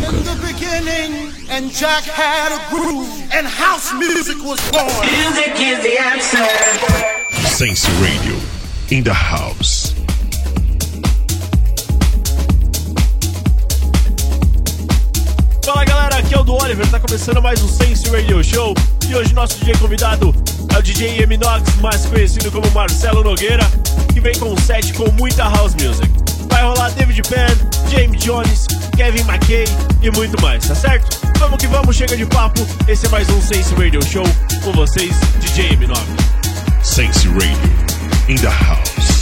Joker. And Jack had a groove, and house music was born. Music is the answer. Sense Radio, in the house. Fala galera, aqui é o do Oliver, tá começando mais um Sense Radio Show. E hoje nosso DJ convidado é o DJ M mais conhecido como Marcelo Nogueira, que vem com um set com muita house music. Vai rolar David Penn, James Jones, Kevin McKay e muito mais, tá certo? Vamos que vamos, chega de papo. Esse é mais um Sense Radio Show com vocês, DJ M9. Sense Radio, in the house.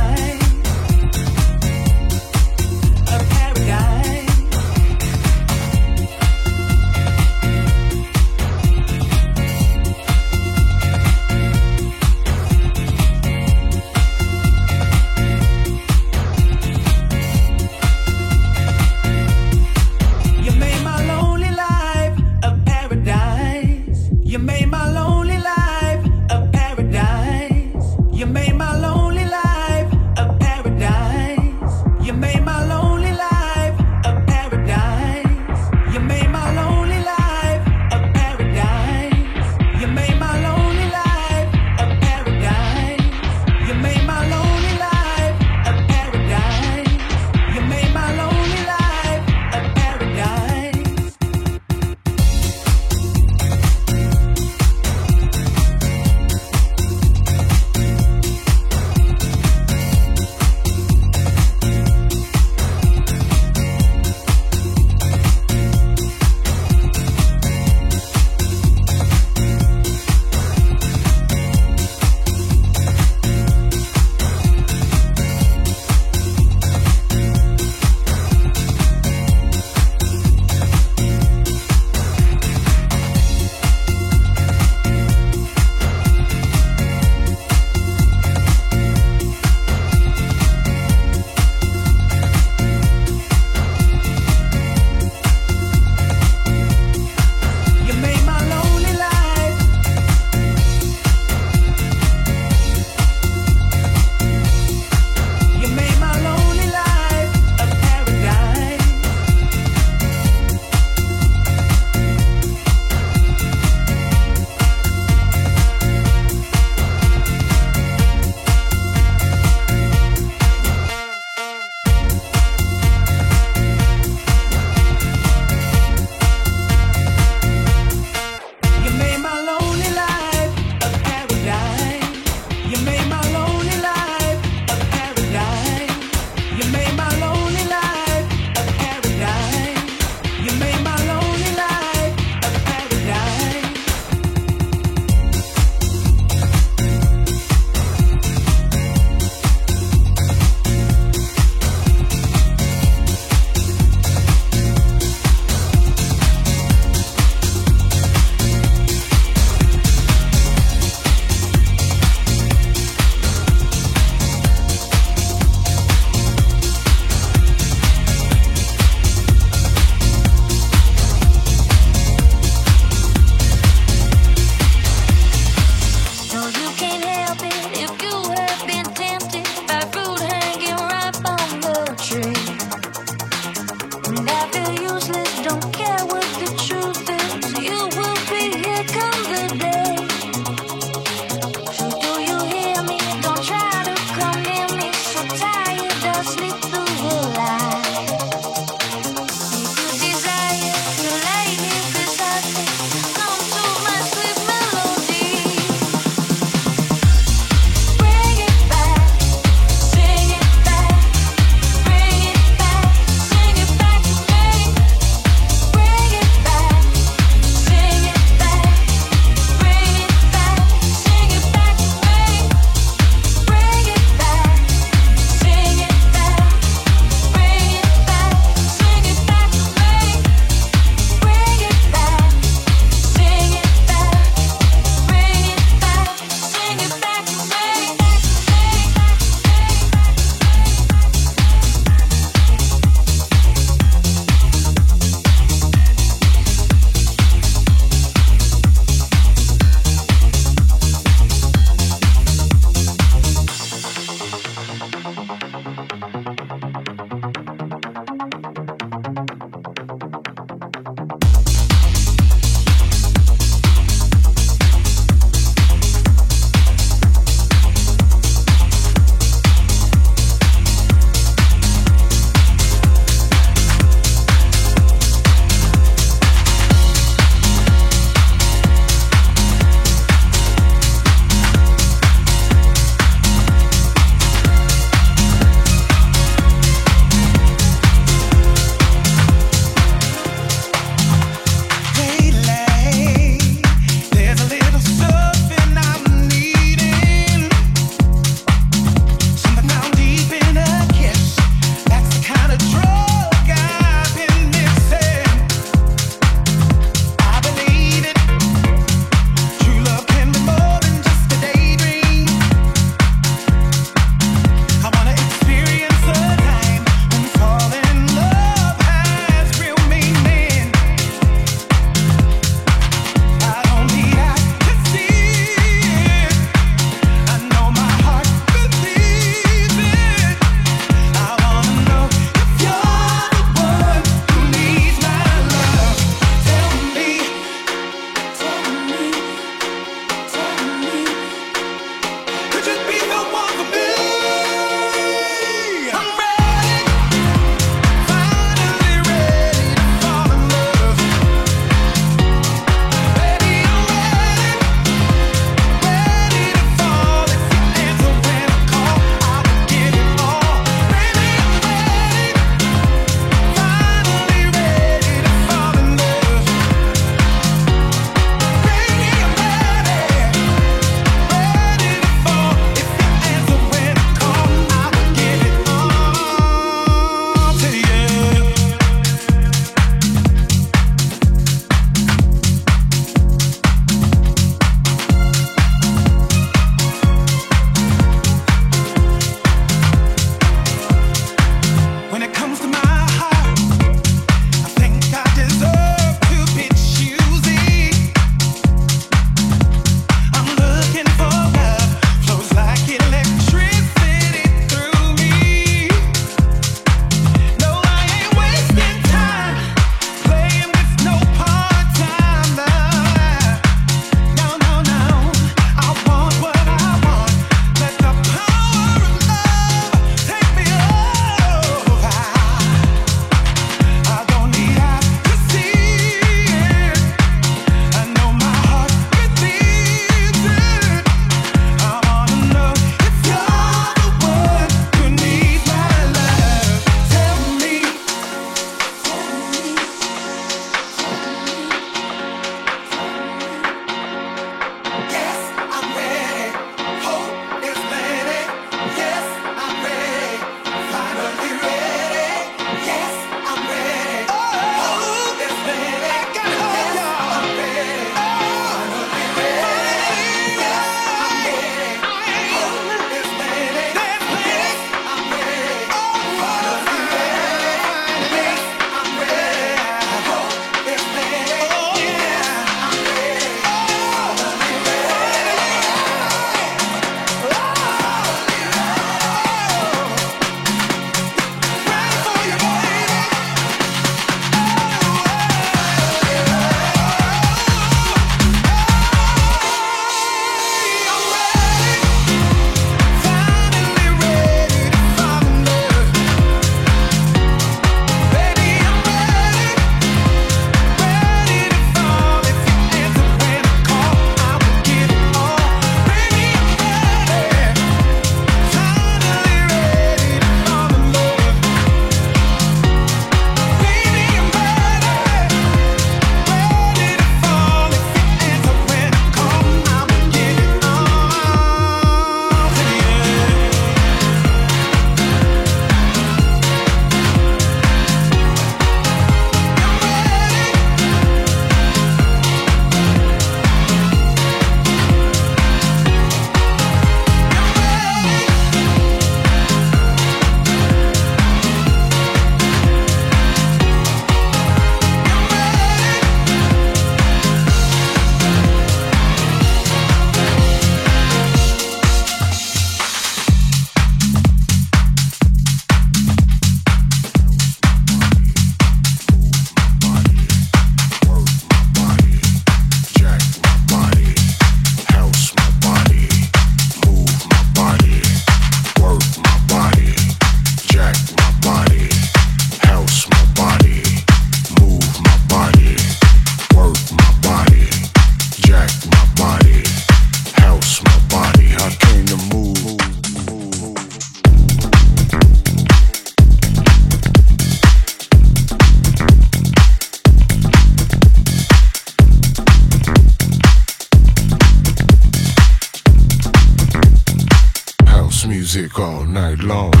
All night long.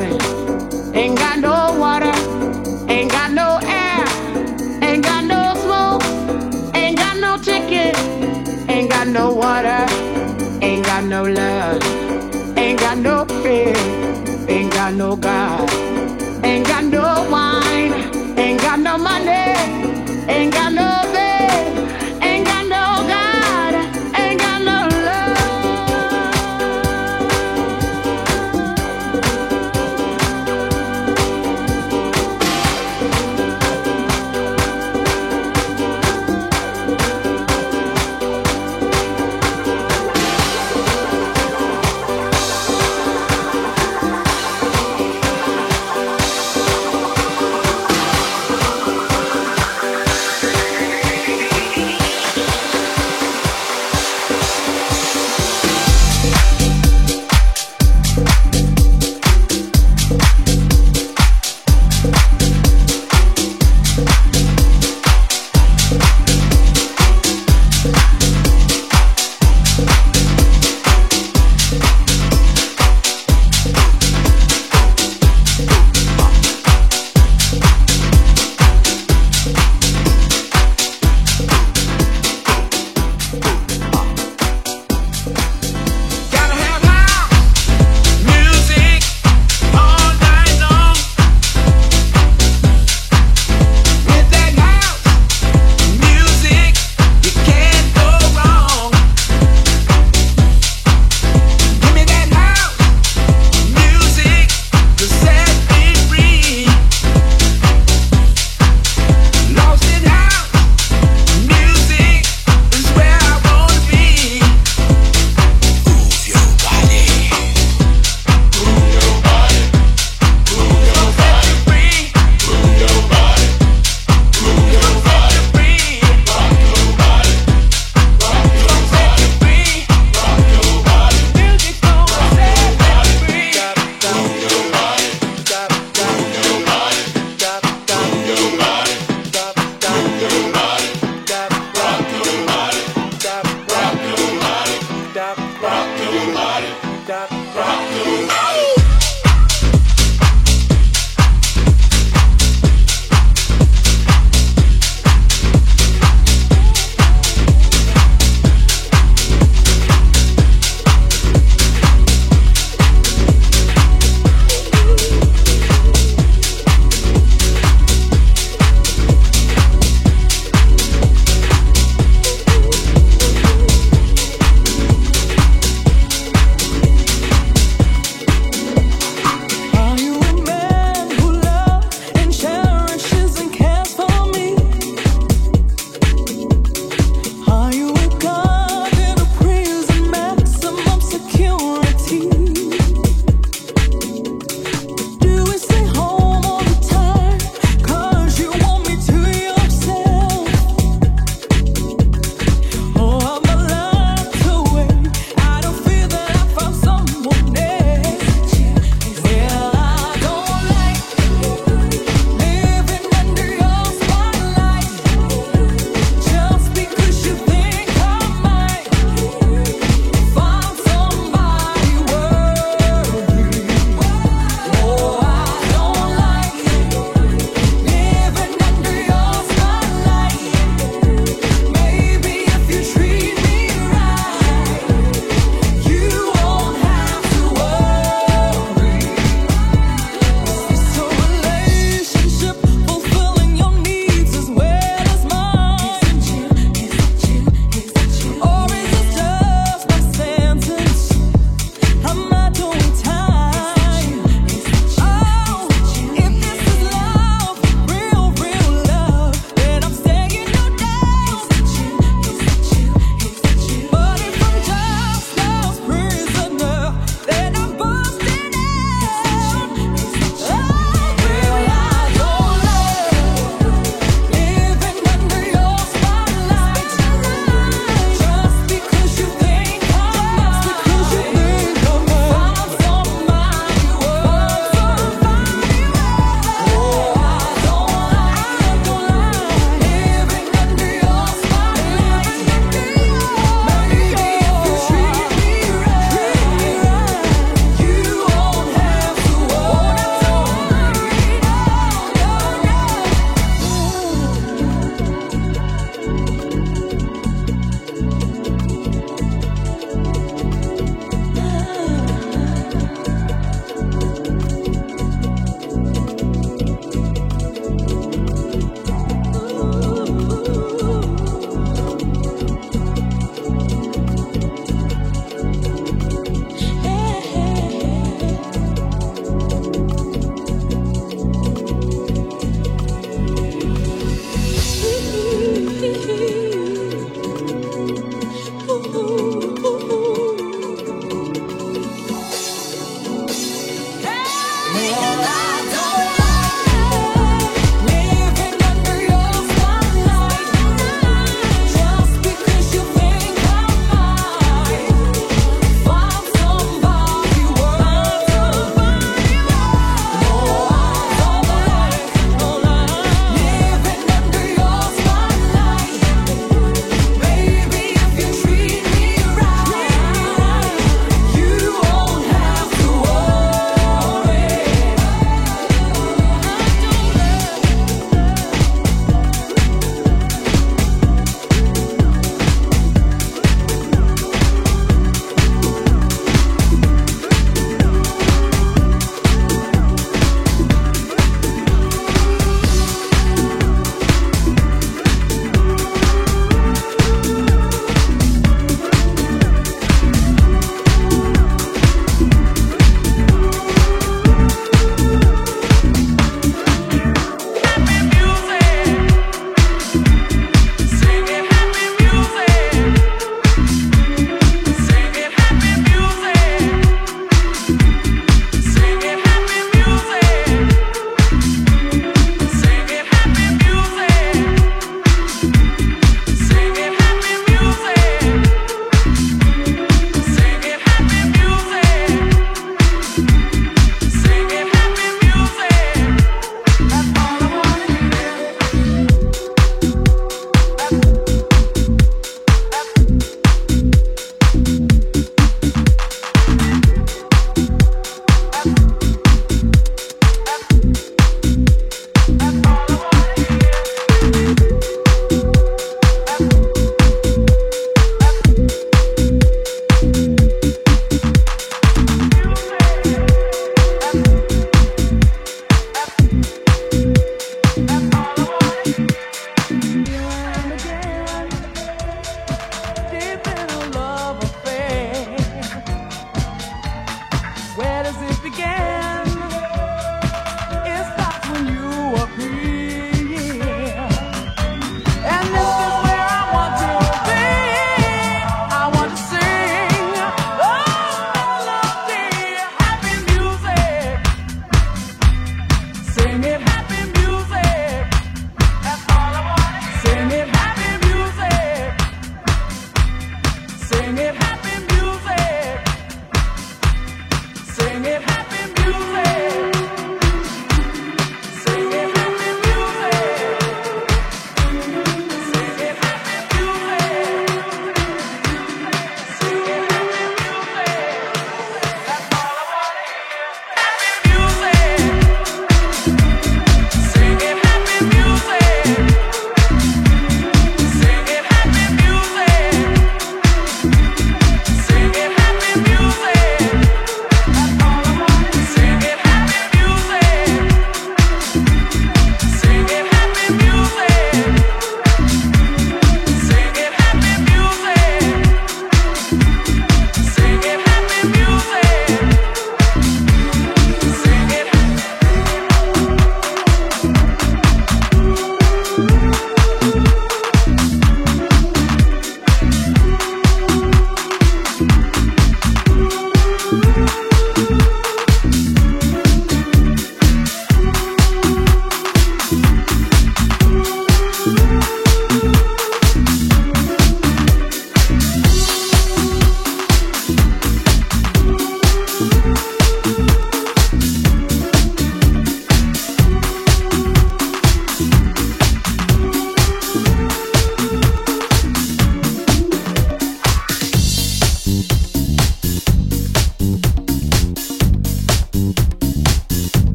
Nothing, ain't got no water, ain't got no air, ain't got no smoke, ain't got no ticket, Ain't got no water, ain't got no love, ain't got no fear, ain't got no God, ain't got no wine, ain't got no money, ain't got no